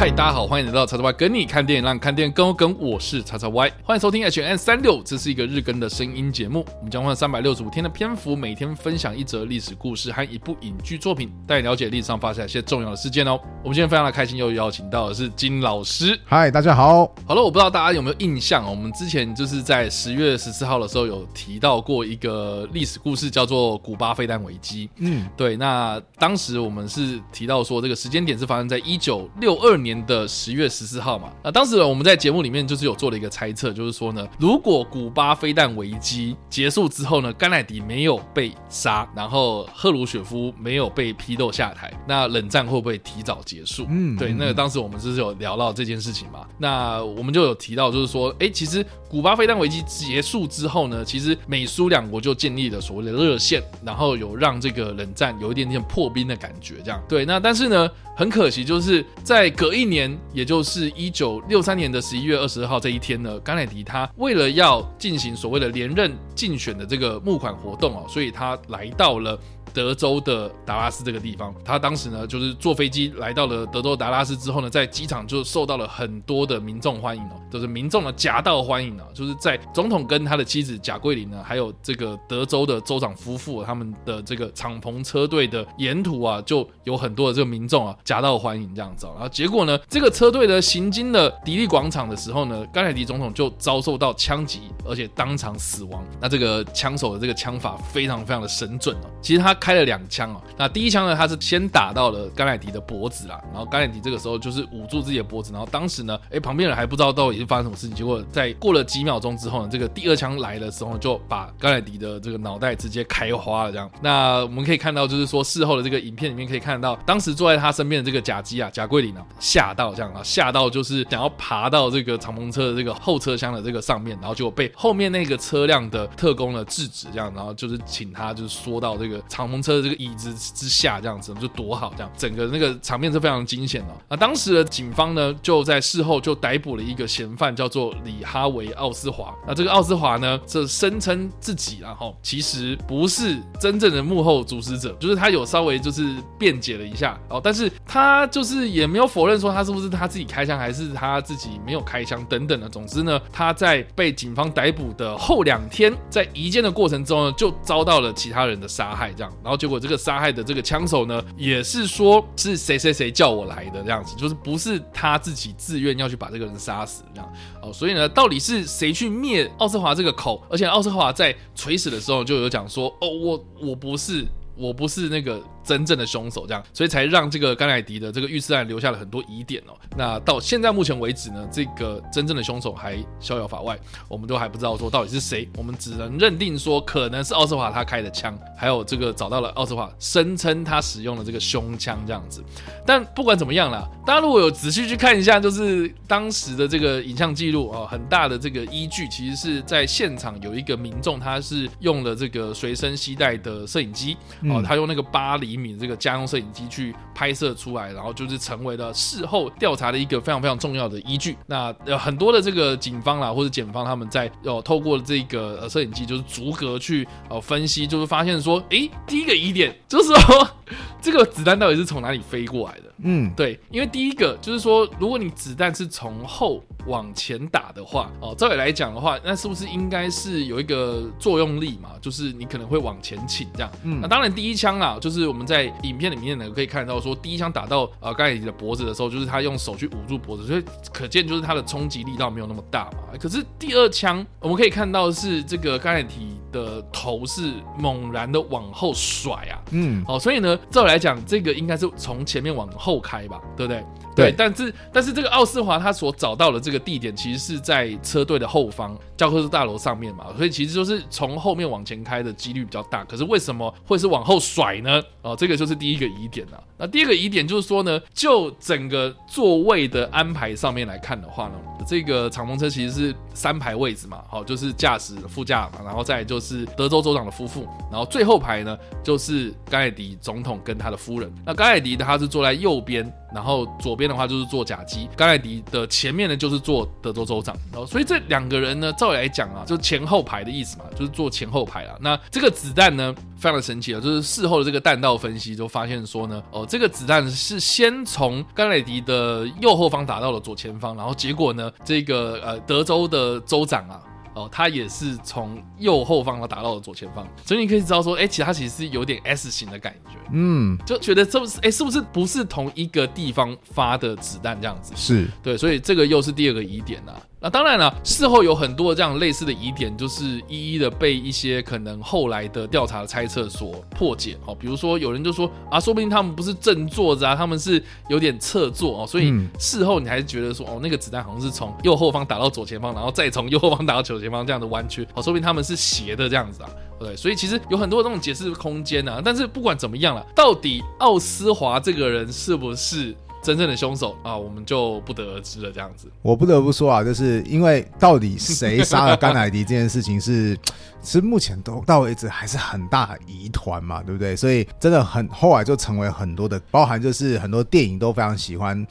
嗨，大家好，欢迎来到叉叉 Y 跟你看电影，让你看电影更有梗。我是叉叉 Y，欢迎收听 H N 三六，这是一个日更的声音节目。我们将花三百六十五天的篇幅，每天分享一则历史故事和一部影剧作品，带你了解历史上发生一些重要的事件哦。我们今天非常的开心，又邀请到的是金老师。嗨，大家好。好了，我不知道大家有没有印象，我们之前就是在十月十四号的时候有提到过一个历史故事，叫做古巴飞弹危机。嗯，对。那当时我们是提到说，这个时间点是发生在一九六二年。年的十月十四号嘛，那当时呢，我们在节目里面就是有做了一个猜测，就是说呢，如果古巴飞弹危机结束之后呢，甘乃迪没有被杀，然后赫鲁雪夫没有被批斗下台，那冷战会不会提早结束？嗯，对，那个当时我们就是有聊到这件事情嘛，那我们就有提到，就是说，哎，其实古巴飞弹危机结束之后呢，其实美苏两国就建立了所谓的热线，然后有让这个冷战有一点点破冰的感觉，这样对。那但是呢，很可惜，就是在隔一一年，也就是一九六三年的十一月二十二号这一天呢，甘乃迪他为了要进行所谓的连任竞选的这个募款活动啊，所以他来到了。德州的达拉斯这个地方，他当时呢就是坐飞机来到了德州达拉斯之后呢，在机场就受到了很多的民众欢迎哦，就是民众的夹道欢迎啊，就是在总统跟他的妻子贾桂琳呢，还有这个德州的州长夫妇他们的这个敞篷车队的沿途啊，就有很多的这个民众啊夹道欢迎这样子，然后结果呢，这个车队呢行经了迪利广场的时候呢，甘乃迪总统就遭受到枪击，而且当场死亡。那这个枪手的这个枪法非常非常的神准哦，其实他。开了两枪哦，那第一枪呢，他是先打到了甘乃迪的脖子啦，然后甘乃迪这个时候就是捂住自己的脖子，然后当时呢，哎，旁边人还不知道到底是发生什么事情，结果在过了几秒钟之后呢，这个第二枪来的时候就把甘乃迪的这个脑袋直接开花了，这样。那我们可以看到，就是说事后的这个影片里面可以看到，当时坐在他身边的这个贾基啊，贾桂林啊，吓到这样啊，吓到就是想要爬到这个敞篷车的这个后车厢的这个上面，然后就被后面那个车辆的特工呢制止，这样，然后就是请他就是缩到这个敞篷车的这个椅子。之下这样子就躲好，这样整个那个场面是非常惊险的。那当时的警方呢，就在事后就逮捕了一个嫌犯，叫做李哈维奥斯华。那这个奥斯华呢，这声称自己然后其实不是真正的幕后主使者，就是他有稍微就是辩解了一下哦，但是他就是也没有否认说他是不是他自己开枪，还是他自己没有开枪等等的。总之呢，他在被警方逮捕的后两天，在移监的过程中呢，就遭到了其他人的杀害，这样，然后结果这个杀害的这个枪手呢，也是说是谁谁谁叫我来的这样子，就是不是他自己自愿要去把这个人杀死这样哦，所以呢，到底是谁去灭奥斯华这个口？而且奥斯华在垂死的时候就有讲说，哦，我我不是，我不是那个。真正的凶手，这样，所以才让这个甘乃迪的这个遇刺案留下了很多疑点哦。那到现在目前为止呢，这个真正的凶手还逍遥法外，我们都还不知道说到底是谁，我们只能认定说可能是奥斯华他开的枪，还有这个找到了奥斯华声称他使用的这个凶枪这样子。但不管怎么样啦，大家如果有仔细去看一下，就是当时的这个影像记录啊，很大的这个依据其实是在现场有一个民众，他是用了这个随身携带的摄影机哦，他用那个八厘米这个家用摄影机去拍摄出来，然后就是成为了事后调查的一个非常非常重要的依据。那有很多的这个警方啦，或者检方他们在哦透过这个摄影机就是逐格去哦分析，就是发现说，诶，第一个疑点就是说 这个子弹到底是从哪里飞过来的？嗯，对，因为第一个就是说，如果你子弹是从后往前打的话，哦，照理来讲的话，那是不是应该是有一个作用力嘛？就是你可能会往前倾这样。嗯，那当然第一枪啊，就是我们在影片里面呢可以看到说，第一枪打到呃甘乃迪的脖子的时候，就是他用手去捂住脖子，所以可见就是他的冲击力道没有那么大嘛。可是第二枪我们可以看到是这个甘乃迪的头是猛然的往后甩啊，嗯，哦，所以呢，照理来讲，这个应该是从前面往后后开吧，对不对？对，但是但是这个奥斯华他所找到的这个地点，其实是在车队的后方教科书大楼上面嘛，所以其实就是从后面往前开的几率比较大。可是为什么会是往后甩呢？哦，这个就是第一个疑点了。那第二个疑点就是说呢，就整个座位的安排上面来看的话呢，这个敞篷车其实是三排位置嘛，好，就是驾驶、副驾嘛，然后再就是德州州长的夫妇，然后最后排呢就是甘乃迪总统跟他的夫人。那甘乃迪他是坐在右边，然后左边。的话就是做甲基，甘乃迪的前面呢就是做德州州长。然后，所以这两个人呢，照理来讲啊，就前后排的意思嘛，就是做前后排啊。那这个子弹呢，非常的神奇啊，就是事后的这个弹道分析就发现说呢，哦，这个子弹是先从甘乃迪的右后方打到了左前方，然后结果呢，这个呃德州的州长啊。哦，他也是从右后方打到了左前方，所以你可以知道说，哎、欸，其实他其实是有点 S 型的感觉，嗯，就觉得这不是，哎、欸，是不是不是同一个地方发的子弹这样子？是对，所以这个又是第二个疑点啊。那当然了，事后有很多这样类似的疑点，就是一一的被一些可能后来的调查的猜测所破解。哦，比如说有人就说啊，说不定他们不是正坐着啊，他们是有点侧坐哦，所以事后你还是觉得说，哦，那个子弹好像是从右后方打到左前方，然后再从 右后方打到左前方这样的弯曲，哦，说不定他们是斜的这样子啊，对，所以其实有很多这种解释空间啊。但是不管怎么样了，到底奥斯华这个人是不是？真正的凶手啊，我们就不得而知了。这样子，我不得不说啊，就是因为到底谁杀了甘乃迪这件事情是，其实目前都到为止还是很大疑团嘛，对不对？所以真的很后来就成为很多的，包含就是很多电影都非常喜欢。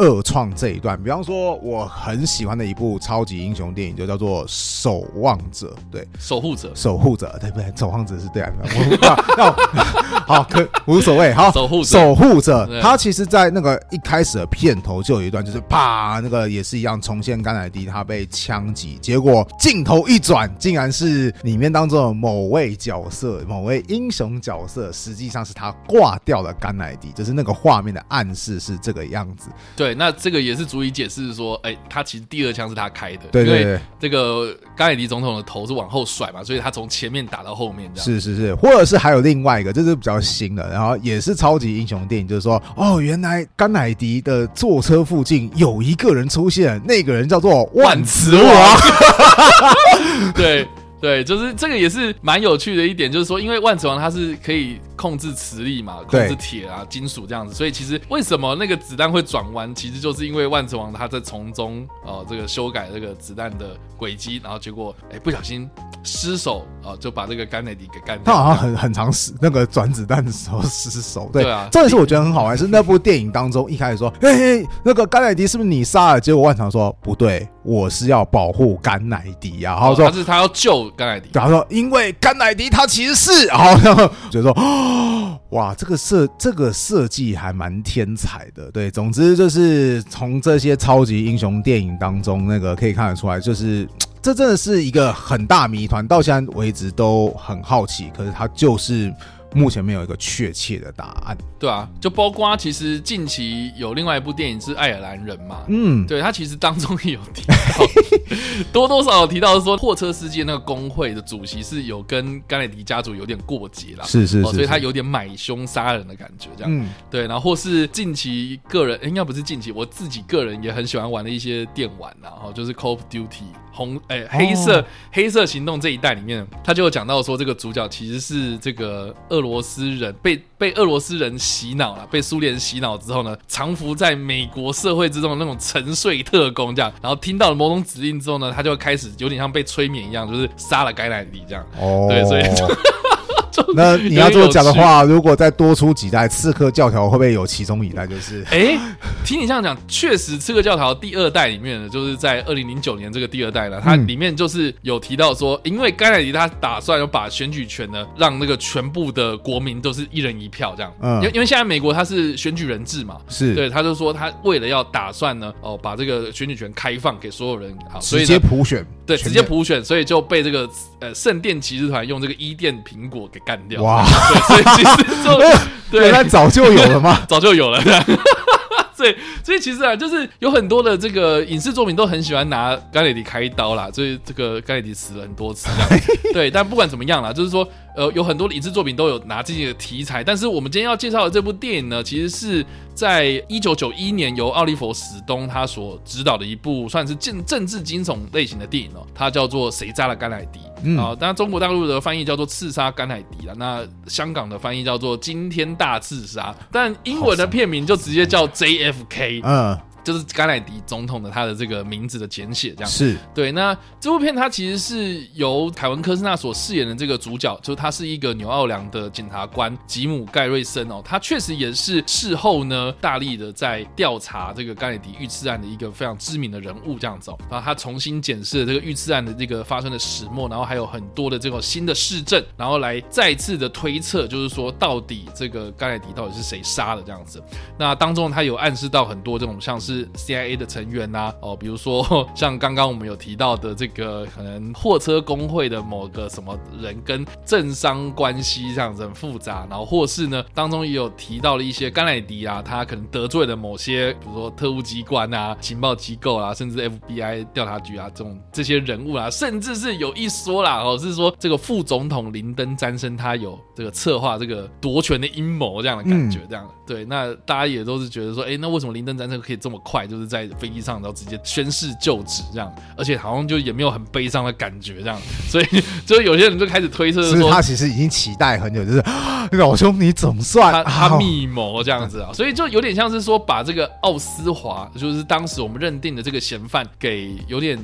二创这一段，比方说我很喜欢的一部超级英雄电影，就叫做《守望者》。对，守护者，守护者，对不对？守望者是对啊。那好，可无所谓。好，守护者，守护者，他其实，在那个一开始的片头就有一段，就是啪，那个也是一样重现甘乃迪他被枪击，结果镜头一转，竟然是里面当中的某位角色，某位英雄角色，实际上是他挂掉了甘乃迪，就是那个画面的暗示是这个样子。对。那这个也是足以解释说，哎、欸，他其实第二枪是他开的，对对这个甘乃迪总统的头是往后甩嘛，所以他从前面打到后面这样。是是是，或者是还有另外一个，这是比较新的，然后也是超级英雄电影，就是说，哦，原来甘乃迪的坐车附近有一个人出现，那个人叫做万磁王，对。对，就是这个也是蛮有趣的一点，就是说，因为万磁王他是可以控制磁力嘛，控制铁啊、金属这样子，所以其实为什么那个子弹会转弯，其实就是因为万磁王他在从中哦、呃、这个修改这个子弹的轨迹，然后结果哎不小心失手啊、呃，就把这个甘乃迪给干掉。他好像很很常失那个转子弹的时候失手。对，对啊，这也是我觉得很好玩，是那部电影当中一开始说，嘿嘿，那个甘乃迪是不是你杀了？结果万磁王说不对，我是要保护甘乃迪啊，然后说、哦、他是他要救。甘乃迪，然后说，因为甘乃迪他其实是，然后然后就说，哇，这个设这个设计还蛮天才的，对，总之就是从这些超级英雄电影当中，那个可以看得出来，就是这真的是一个很大谜团，到现在为止都很好奇，可是他就是。目前没有一个确切的答案，对啊，就包括其实近期有另外一部电影是《爱尔兰人》嘛，嗯，对，他其实当中也有提到，多多少少提到说货车司机那个工会的主席是有跟甘乃迪家族有点过节啦，是是是，是、哦，所以他有点买凶杀人的感觉，这样，嗯，对，然后或是近期个人应该不是近期，我自己个人也很喜欢玩的一些电玩，然后就是 Call of Duty。红诶、欸，黑色、哦、黑色行动这一代里面，他就有讲到说，这个主角其实是这个俄罗斯人，被被俄罗斯人洗脑了，被苏联洗脑之后呢，藏伏在美国社会之中的那种沉睡特工这样，然后听到了某种指令之后呢，他就开始有点像被催眠一样，就是杀了甘乃迪这样。哦，对，所以。那 你要这么讲的话，如果再多出几代刺客教条，会不会有其中一代就是？哎、欸，听你这样讲，确实刺客教条第二代里面呢，就是在二零零九年这个第二代呢，它里面就是有提到说，因为甘乃迪他打算要把选举权呢，让那个全部的国民都是一人一票这样。嗯，因因为现在美国它是选举人制嘛，是。对，他就说他为了要打算呢，哦，把这个选举权开放给所有人，好，所以直接普选，对，直接普选，所以就被这个呃圣殿骑士团用这个伊甸苹果给干掉。哇，对，所以其实就 对，原来早就有了吗？早就有了。对，所以其实啊，就是有很多的这个影视作品都很喜欢拿甘乃迪开刀啦，所以这个甘乃迪死了很多次这样。对，但不管怎么样啦，就是说。呃，有很多的影视作品都有拿自己的题材，但是我们今天要介绍的这部电影呢，其实是在一九九一年由奥利弗·史东他所执导的一部算是政政治惊悚类型的电影哦，它叫做《谁杀了甘乃迪》啊，当然中国大陆的翻译叫做《刺杀甘乃迪》啊，那香港的翻译叫做《惊天大刺杀》，但英文的片名就直接叫 JFK。嗯。就是甘乃迪总统的他的这个名字的简写，这样是对。那这部片它其实是由凯文科斯纳所饰演的这个主角，就是他是一个纽奥良的检察官吉姆盖瑞森哦，他确实也是事后呢大力的在调查这个甘乃迪遇刺案的一个非常知名的人物，这样子哦。然后他重新检视了这个遇刺案的这个发生的始末，然后还有很多的这种新的事证，然后来再次的推测，就是说到底这个甘乃迪到底是谁杀的这样子。那当中他有暗示到很多这种像是 CIA 的成员呐、啊，哦，比如说 像刚刚我们有提到的这个可能货车工会的某个什么人跟政商关系这样子很复杂，然后或是呢当中也有提到了一些甘乃迪啊，他可能得罪了某些比如说特务机关啊、情报机构啊，甚至 FBI 调查局啊这种这些人物啊，甚至是有一说啦哦，是说这个副总统林登詹森他有这个策划这个夺权的阴谋这样的感觉，这样、嗯、对，那大家也都是觉得说，哎，那为什么林登詹森可以这么快就是在飞机上然后直接宣誓就职这样，而且好像就也没有很悲伤的感觉这样，所以就有些人就开始推测说，他其实已经期待很久，就是老兄你总算他他密谋这样子啊，所以就有点像是说把这个奥斯华，就是当时我们认定的这个嫌犯给有点。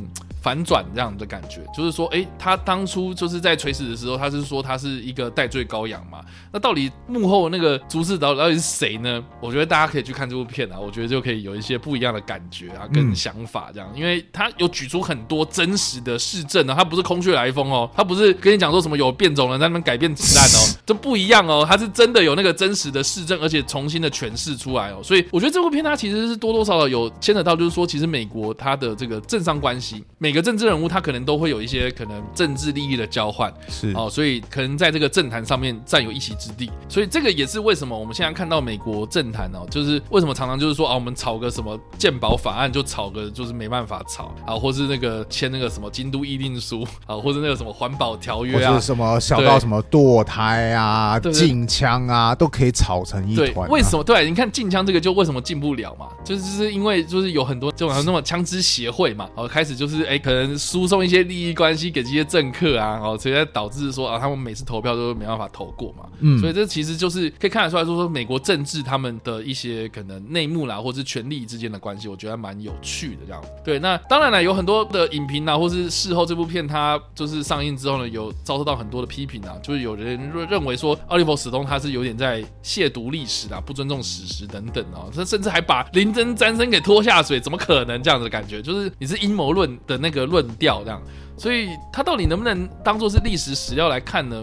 反转这样的感觉，就是说，哎，他当初就是在垂死的时候，他是说他是一个代罪羔羊嘛？那到底幕后那个主使到到底是谁呢？我觉得大家可以去看这部片啊，我觉得就可以有一些不一样的感觉啊，跟想法这样，因为他有举出很多真实的事证啊，他不是空穴来风哦，他不是跟你讲说什么有变种人在那边改变子弹哦，这不一样哦，他是真的有那个真实的事证，而且重新的诠释出来哦，所以我觉得这部片它其实是多多少少有牵扯到，就是说其实美国它的这个政商关系，每个政治人物他可能都会有一些可能政治利益的交换，是哦，所以可能在这个政坛上面占有一席之地，所以这个也是为什么我们现在看到美国政坛哦，就是为什么常常就是说啊，我们炒个什么鉴宝法案就炒个就是没办法炒啊，或是那个签那个什么京都议定书啊，或者那个什么环保条约啊，或是什么小到什么堕胎啊、禁枪啊，都可以炒成一团。为什么？对，你看禁枪这个就为什么进不了嘛？就是就是因为就是有很多这种那么枪支协会嘛，然后开始就是哎可能。输送一些利益关系给这些政客啊，哦，所以才导致说啊，他们每次投票都没办法投过嘛。嗯，所以这其实就是可以看得出来说说美国政治他们的一些可能内幕啦，或是权力之间的关系，我觉得还蛮有趣的这样。对，那当然了，有很多的影评啊，或是事后这部片它就是上映之后呢，有遭受到很多的批评啊，就是有人认为说奥利弗史东他是有点在亵渎历史啊，不尊重史实等等啊，他甚至还把林真詹森给拖下水，怎么可能这样子的感觉？就是你是阴谋论的那那个论调这样，所以他到底能不能当做是历史史料来看呢？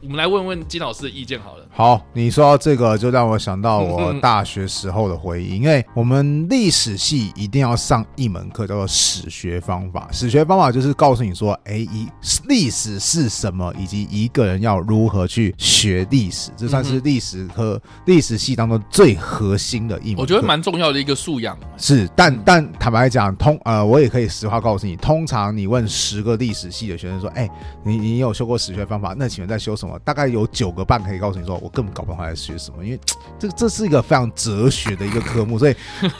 我们来问问金老师的意见好了。好，你说到这个，就让我想到我大学时候的回忆。因为我们历史系一定要上一门课，叫做史学方法。史学方法就是告诉你说，哎，一历史是什么，以及一个人要如何去学历史。这算是历史科历史系当中最核心的一门。我觉得蛮重要的一个素养。是，但但坦白讲，通呃，我也可以实话告诉你，通常你问十个历史系的学生说，哎，你你有修过史学方法？那请问在修什么？大概有九个半可以告诉你说。我根本搞不懂他在学什么，因为 这这是一个非常哲学的一个科目，所以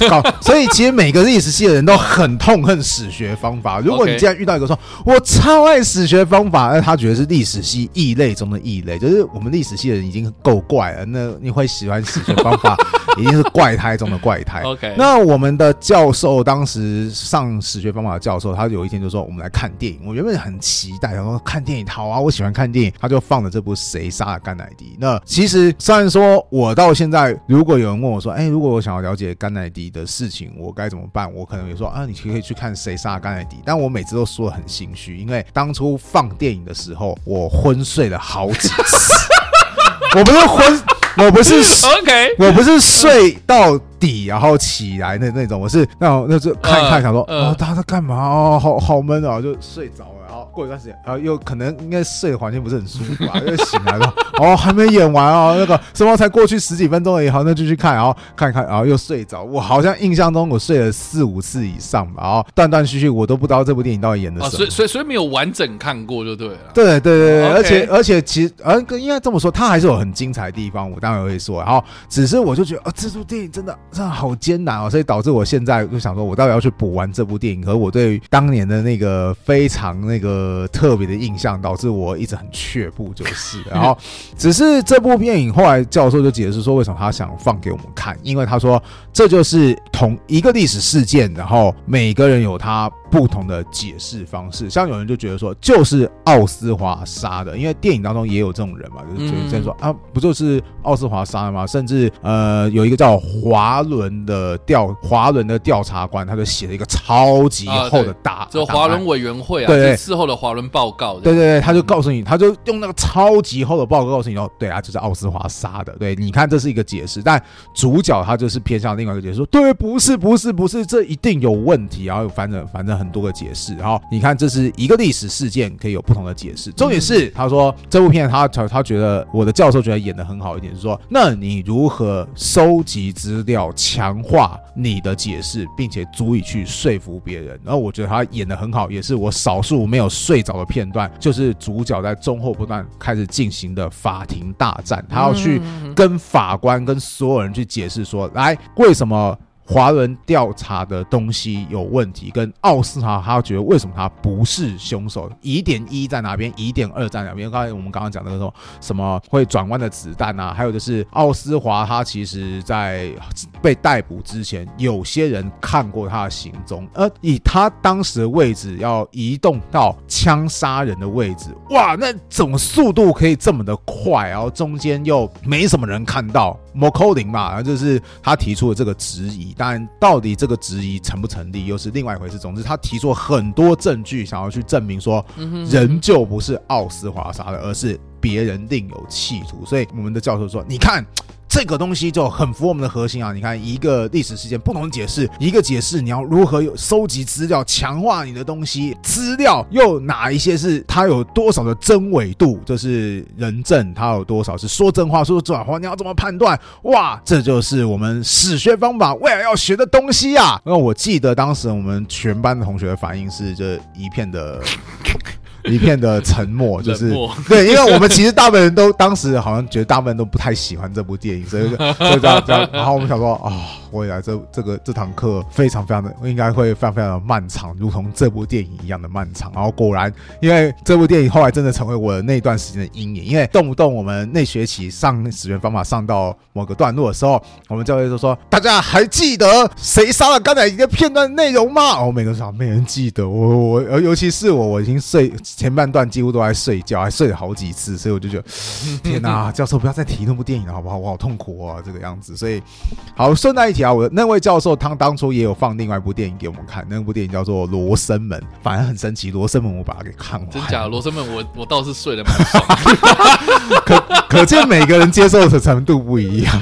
搞，所以其实每个历史系的人都很痛恨史学方法。如果你既然遇到一个说，我超爱史学方法，那他觉得是历史系异类中的异类，就是我们历史系的人已经够怪了，那你会喜欢史学方法，已经是怪胎中的怪胎。OK，那我们的教授当时上史学方法的教授，他有一天就说，我们来看电影。我原本很期待，然后看电影好啊，我喜欢看电影，他就放了这部《谁杀了甘乃迪》。那其实，虽然说我到现在，如果有人问我说：“哎，如果我想要了解甘乃迪的事情，我该怎么办？”我可能也说：“啊，你可以去看《谁杀了甘乃迪》。”但我每次都说得很心虚，因为当初放电影的时候，我昏睡了好几次。我不是昏，我不是 OK，我不是睡到底然后起来的那种，我是那种那就看一看，想说：“哦，他在干嘛？哦，好好闷啊！”就睡着了。过一段时间，然后又可能应该睡的环境不是很舒服吧，又醒来了，哦，还没演完哦，那个什么才过去十几分钟而已，好，那就去看，然后看一看，然后又睡着。我好像印象中我睡了四五次以上吧，然后断断续续，我都不知道这部电影到底演的什么，所以所以所以没有完整看过就对了。对对对对，而且而且其实，呃，应该这么说，它还是有很精彩的地方，我当然会说，然后只是我就觉得，啊，这部电影真的真的好艰难哦，所以导致我现在就想说，我到底要去补完这部电影。和我对于当年的那个非常那个特别的印象，导致我一直很却步，就是。然后，只是这部电影后来教授就解释说，为什么他想放给我们看，因为他说这就是同一个历史事件，然后每个人有他不同的解释方式。像有人就觉得说，就是奥斯华杀的，因为电影当中也有这种人嘛，就是觉得说啊，不就是奥斯华杀的吗？甚至呃，有一个叫华伦的调华伦的调查官，他就写了一个超级厚的大，就华伦委员会啊，对对，事后的华伦报告，对对对，他就告诉你，他就用那个超级厚的报告告诉你哦，对啊，就是奥斯华杀的，对，你看这是一个解释，但主角他就是偏向另外一个解释，说对，不是不是不是，这一定有问题，然后反正反正很多个解释，然后你看这是一个历史事件，可以有不同的解释，重点是他说这部片他他他觉得我的教授觉得演的很好一点，是说那你如何收集资料，强化你的解释，并且足以去说服别人。然后我觉得他演的很好，也是我少数没有睡着的片段，就是主角在中后不断开始进行的法庭大战，他要去跟法官跟所有人去解释说，来为什么。华伦调查的东西有问题，跟奥斯华他觉得为什么他不是凶手？疑点一在哪边？疑点二在哪边？刚才我们刚刚讲的那种什么会转弯的子弹啊，还有就是奥斯华他其实在被逮捕之前，有些人看过他的行踪，而以他当时的位置要移动到枪杀人的位置，哇，那怎么速度可以这么的快，然后中间又没什么人看到。莫扣零嘛，然后就是他提出了这个质疑，但到底这个质疑成不成立，又是另外一回事。总之，他提出了很多证据，想要去证明说，人就不是奥斯华杀的，而是别人另有企图。所以，我们的教授说：“你看。”这个东西就很符合我们的核心啊！你看，一个历史事件不同解释，一个解释你要如何有收集资料，强化你的东西，资料又哪一些是它有多少的真伪度？就是人证它有多少是说真话，说假话？你要怎么判断？哇，这就是我们史学方法未来要学的东西啊！那我记得当时我们全班的同学的反应是，这一片的。一片的沉默，就是 对，因为我们其实大部分人都当时好像觉得大部分人都不太喜欢这部电影，所以就，就这样这样，然后我们想说啊。哦未来这这个这堂课非常非常的应该会非常非常的漫长，如同这部电影一样的漫长。然后果然，因为这部电影后来真的成为我的那段时间的阴影。因为动不动我们那学期上史学方法上到某个段落的时候，我们教练就说：“大家还记得谁杀了刚才一个片段内容吗？”我每个人说没人记得。我我尤其是我，我已经睡前半段几乎都在睡觉，还睡了好几次，所以我就觉得 天哪，教授不要再提那部电影了好不好？我好痛苦啊，这个样子。所以好顺带一提。啊，我那位教授他当初也有放另外一部电影给我们看，那部电影叫做《罗生门》，反正很神奇。罗生门我把它给看完，真假的？罗生门我我倒是睡得蛮爽，可可见每个人接受的程度不一样。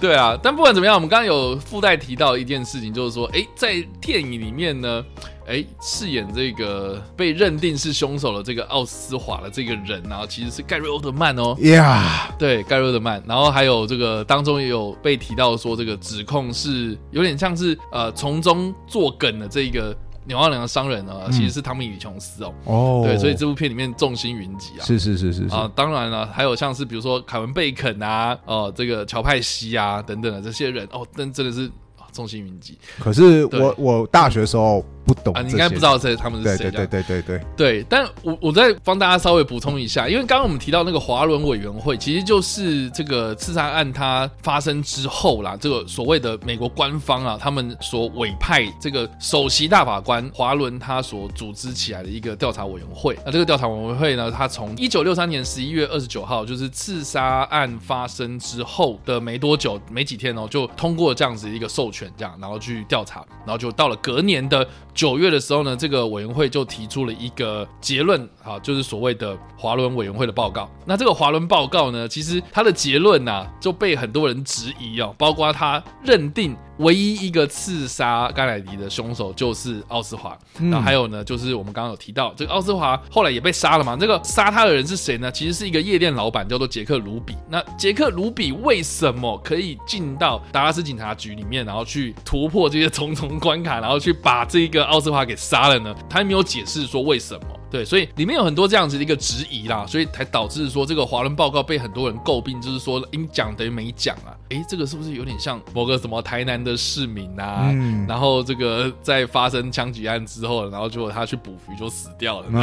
对啊，但不管怎么样，我们刚刚有附带提到一件事情，就是说，哎，在电影里面呢。哎，饰演这个被认定是凶手的这个奥斯华的这个人，然后其实是盖瑞欧德曼哦。Yeah，，对，盖瑞欧德曼。然后还有这个当中也有被提到说，这个指控是有点像是呃从中作梗的这个纽奥良的商人呢，其实是汤米与琼斯哦。哦，对，所以这部片里面众星云集啊。是是是是啊，当然了，还有像是比如说凯文贝肯啊，哦，这个乔派西啊等等的这些人哦，但真的是众星云集。可是我我大学的时候。不懂啊，你应该不知道这他们是谁？对对对对对对。但我我再帮大家稍微补充一下，因为刚刚我们提到那个华伦委员会，其实就是这个刺杀案它发生之后啦，这个所谓的美国官方啊，他们所委派这个首席大法官华伦他所组织起来的一个调查委员会。那这个调查委员会呢，他从一九六三年十一月二十九号，就是刺杀案发生之后的没多久，没几天哦，就通过这样子一个授权，这样然后去调查，然后就到了隔年的。九月的时候呢，这个委员会就提出了一个结论，啊，就是所谓的华伦委员会的报告。那这个华伦报告呢，其实它的结论啊，就被很多人质疑哦，包括他认定唯一一个刺杀甘乃迪的凶手就是奥斯华。那还有呢，就是我们刚刚有提到，这个奥斯华后来也被杀了嘛。这个杀他的人是谁呢？其实是一个夜店老板，叫做杰克卢比。那杰克卢比为什么可以进到达拉斯警察局里面，然后去突破这些重重关卡，然后去把这个奥斯华给杀了呢？他还没有解释说为什么。对，所以里面有很多这样子的一个质疑啦，所以才导致说这个华伦报告被很多人诟病，就是说应讲等于没讲啊。诶，这个是不是有点像某个什么台南的市民啊？嗯、然后这个在发生枪击案之后，然后结果他去捕鱼就死掉了。嗯、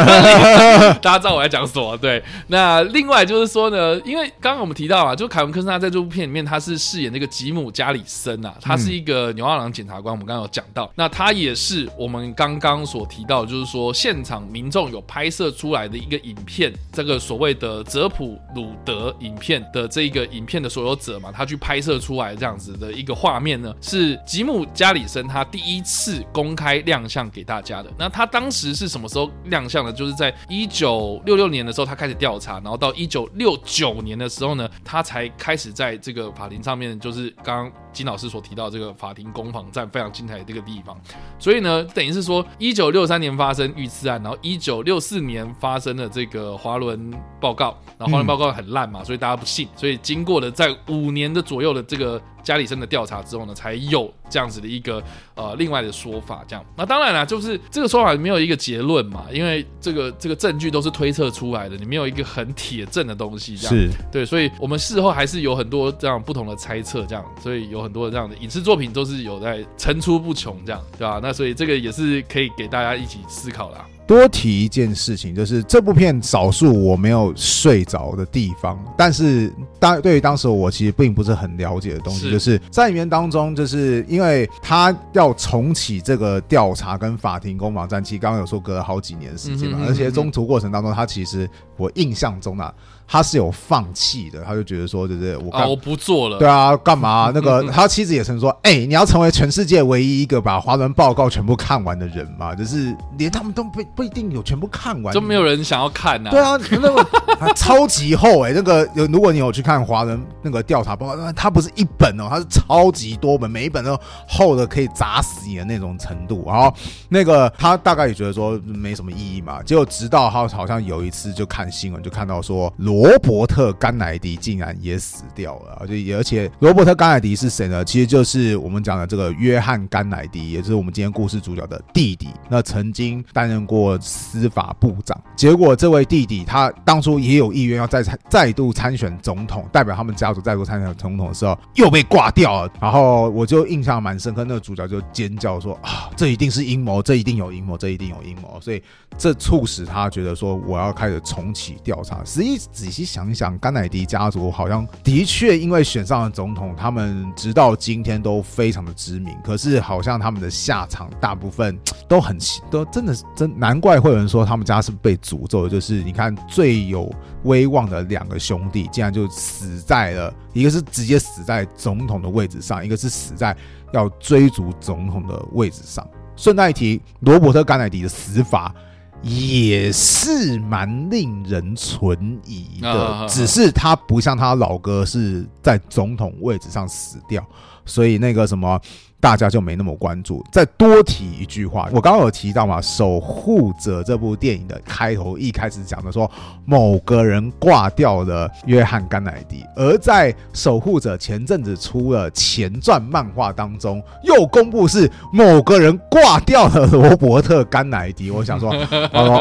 大家知道我在讲什么？对，那另外就是说呢，因为刚刚我们提到啊，就凯文科斯纳在这部片里面他是饰演那个吉姆加里森啊，他是一个牛二郎检察官，我们刚刚有讲到，那他也是我们刚刚所提到，就是说现场场民众有拍摄出来的一个影片，这个所谓的泽普鲁德影片的这一个影片的所有者嘛，他去拍摄出来这样子的一个画面呢，是吉姆加里森他第一次公开亮相给大家的。那他当时是什么时候亮相的？就是在一九六六年的时候，他开始调查，然后到一九六九年的时候呢，他才开始在这个法庭上面，就是刚金老师所提到这个法庭攻防战非常精彩的这个地方。所以呢，等于是说一九六三年发生遇刺案，然后一九六四年发生了这个华伦报告，然后华伦报告很烂嘛，所以大家不信，所以经过了在五年的左右的这个。加里森的调查之后呢，才有这样子的一个呃另外的说法。这样，那当然啦，就是这个说法没有一个结论嘛，因为这个这个证据都是推测出来的，你没有一个很铁证的东西。这样，是对，所以我们事后还是有很多这样不同的猜测。这样，所以有很多这样的影视作品都是有在层出不穷这样，对吧？那所以这个也是可以给大家一起思考啦。多提一件事情，就是这部片少数我没有睡着的地方，但是当对于当时我其实并不是很了解的东西，是就是在里面当中，就是因为他要重启这个调查跟法庭攻防战，其实刚刚有说隔了好几年时间嘛，嗯哼嗯哼，而且中途过程当中，他其实我印象中啊。他是有放弃的，他就觉得说，对不对？我啊，我不做了。对啊，干嘛？那个 他妻子也曾说，哎、欸，你要成为全世界唯一一个把华伦报告全部看完的人嘛？就是连他们都不不一定有全部看完，就没有人想要看呢、啊。对啊，那个 超级厚哎、欸，那个有如果你有去看华伦那个调查报告，它不是一本哦，它是超级多本，每一本都厚的可以砸死你的那种程度。然后那个他大概也觉得说没什么意义嘛。结果直到他好像有一次就看新闻，就看到说罗。罗伯特·甘乃迪竟然也死掉了，就而且罗伯特·甘乃迪是谁呢？其实就是我们讲的这个约翰·甘乃迪，也就是我们今天故事主角的弟弟。那曾经担任过司法部长，结果这位弟弟他当初也有意愿要再参再度参选总统，代表他们家族再度参选总统的时候，又被挂掉了。然后我就印象蛮深刻，那个主角就尖叫说：“啊，这一定是阴谋，这一定有阴谋，这一定有阴谋。”所以这促使他觉得说：“我要开始重启调查。”实际仔细想一想，甘乃迪家族好像的确因为选上了总统，他们直到今天都非常的知名。可是好像他们的下场大部分 都很都真的是真难怪会有人说他们家是被诅咒的。就是你看最有威望的两个兄弟，竟然就死在了，一个是直接死在总统的位置上，一个是死在要追逐总统的位置上。顺带一提，罗伯特甘乃迪的死法。也是蛮令人存疑的，只是他不像他老哥是在总统位置上死掉，所以那个什么。大家就没那么关注。再多提一句话，我刚刚有提到嘛，《守护者》这部电影的开头一开始讲的说某个人挂掉了约翰·甘乃迪，而在《守护者》前阵子出了前传漫画当中，又公布是某个人挂掉了罗伯特·甘乃迪。我想说，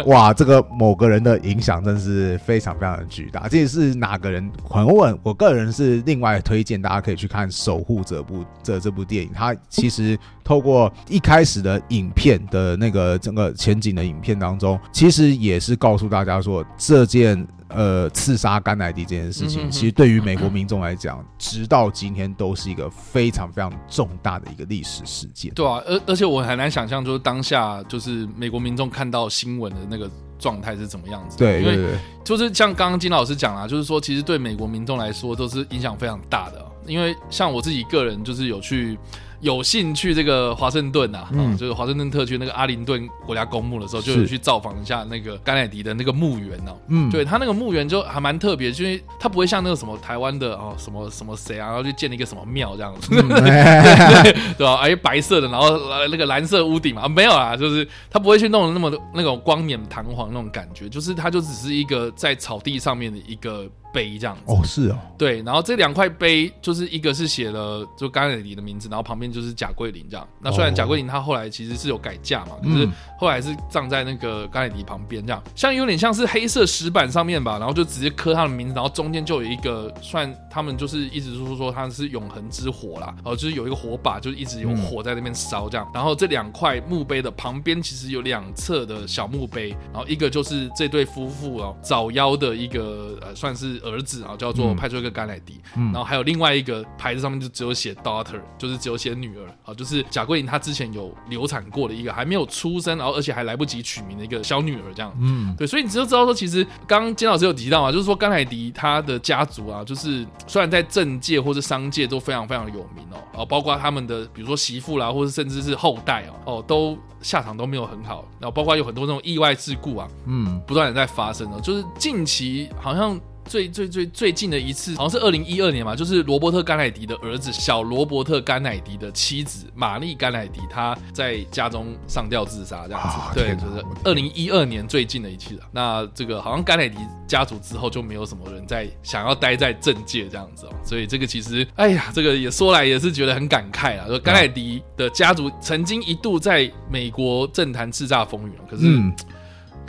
哇，这个某个人的影响真是非常非常的巨大。这是哪个人？很问，我个人是另外推荐大家可以去看《守护者》部这这部电影，它。其实透过一开始的影片的那个整个前景的影片当中，其实也是告诉大家说，这件呃刺杀甘乃迪这件事情，其实对于美国民众来讲，直到今天都是一个非常非常重大的一个历史事件。对啊，而而且我很难想象，就是当下就是美国民众看到新闻的那个状态是怎么样子。对因为，就是像刚刚金老师讲啊，就是说，其实对美国民众来说都是影响非常大的，因为像我自己个人就是有去。有幸去这个华盛顿啊，嗯、就是华盛顿特区那个阿灵顿国家公墓的时候，就有去造访一下那个甘乃迪的那个墓园哦。嗯，对他那个墓园就还蛮特别，因为他不会像那个什么台湾的哦，什么什么谁啊，然后就建了一个什么庙这样子，嗯、对，吧？哎，白色的，然后那个蓝色屋顶嘛，没有啊，就是他不会去弄得那么那种光冕堂皇那种感觉，就是他就只是一个在草地上面的一个。碑这样子。哦，是哦。对，然后这两块碑就是一个是写了就甘乃迪的名字，然后旁边就是贾桂林这样。那虽然贾桂林他后来其实是有改嫁嘛，可是后来是葬在那个甘乃迪旁边这样，像有点像是黑色石板上面吧，然后就直接刻他的名字，然后中间就有一个算他们就是一直说说他是永恒之火啦，哦，就是有一个火把，就是一直有火在那边烧这样。然后这两块墓碑的旁边其实有两侧的小墓碑，然后一个就是这对夫妇哦早夭的一个呃算是儿子啊，叫做派出一个甘乃迪，然后还有另外一个牌子上面就只有写 daughter，就是只有写女儿啊，就是贾桂琳她之前有流产过的一个还没有出生，然后而且还来不及取名的一个小女儿这样。嗯，对，所以你就知道说，其实刚刚金老师有提到啊，就是说甘乃迪他的家族啊，就是虽然在政界或是商界都非常非常有名哦，然后包括他们的比如说媳妇啦，或者甚至是后代哦，哦都下场都没有很好，然后包括有很多那种意外事故啊，嗯，不断的在发生哦，就是近期好像。最最最最近的一次，好像是二零一二年嘛，就是罗伯特甘乃迪的儿子小罗伯特甘乃迪的妻子玛丽甘乃迪，他在家中上吊自杀这样子。啊、对，就是二零一二年最近的一次了。那这个好像甘乃迪家族之后就没有什么人在想要待在政界这样子哦。所以这个其实，哎呀，这个也说来也是觉得很感慨啊。说甘乃迪的家族曾经一度在美国政坛叱咤风云，可是。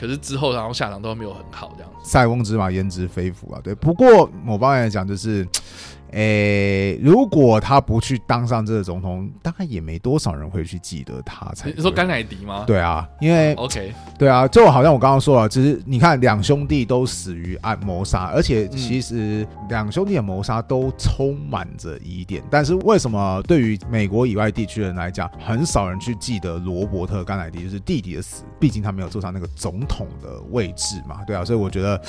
可是之后，然后下场都没有很好，这样。塞翁之马，焉知非福啊？对。不过某方面来讲，就是。诶、欸，如果他不去当上这个总统，大概也没多少人会去记得他才。你说甘乃迪吗？对啊，因为 OK，对啊，就好像我刚刚说了，其实你看两兄弟都死于暗谋杀，而且其实两兄弟的谋杀都充满着疑点。但是为什么对于美国以外地区人来讲，很少人去记得罗伯特甘乃迪就是弟弟的死？毕竟他没有坐上那个总统的位置嘛，对啊，所以我觉得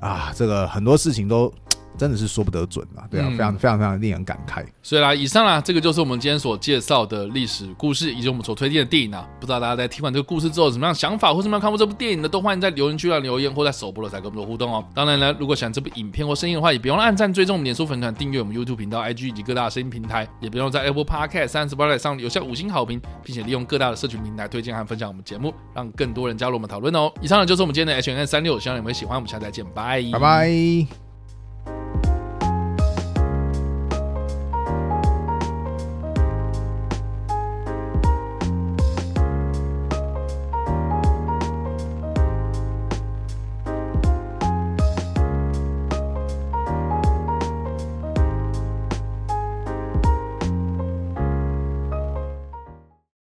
啊，这个很多事情都。真的是说不得准啊，对啊，非常非常非常令人感慨。所以啦，以上啦，这个就是我们今天所介绍的历史故事，以及我们所推荐的电影啊。不知道大家在听完这个故事之后有什么样想法，或是没有看过这部电影的，都欢迎在留言区来留言，或在首播的时候跟我们做互动哦。当然呢，如果喜欢这部影片或声音的话，也别忘了按赞、追踪我们脸书粉团、订阅我们 YouTube 频道、IG 以及各大声音平台，也别忘了在 Apple Podcast、三十八台上留下五星好评，并且利用各大的社群平台推荐和分享我们节目，让更多人加入我们讨论哦。以上呢就是我们今天的 H&M 365，希望你们喜欢。我们下次再见，拜拜拜。